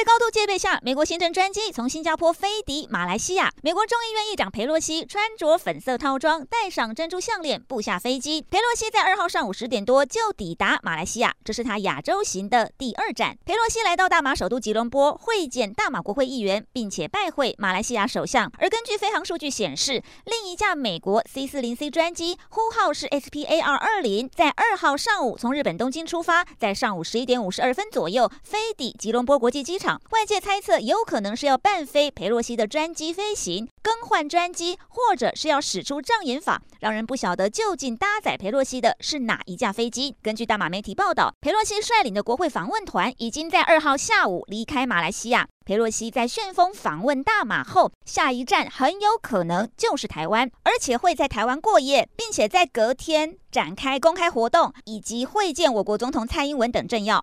在高度戒备下，美国行政专机从新加坡飞抵马来西亚。美国众议院议长裴洛西穿着粉色套装，戴上珍珠项链，步下飞机。裴洛西在二号上午十点多就抵达马来西亚，这是他亚洲行的第二站。裴洛西来到大马首都吉隆坡会见大马国会议员，并且拜会马来西亚首相。而根据飞航数据显示，另一架美国 C 四零 C 专机，呼号是 SPAR 二零，在二号上午从日本东京出发，在上午十一点五十二分左右飞抵吉隆坡国际机场外界猜测，有可能是要伴飞裴洛西的专机飞行，更换专机，或者是要使出障眼法，让人不晓得究竟搭载裴洛西的是哪一架飞机。根据大马媒体报道，裴洛西率领的国会访问团已经在二号下午离开马来西亚。裴洛西在旋风访问大马后，下一站很有可能就是台湾，而且会在台湾过夜，并且在隔天展开公开活动，以及会见我国总统蔡英文等政要。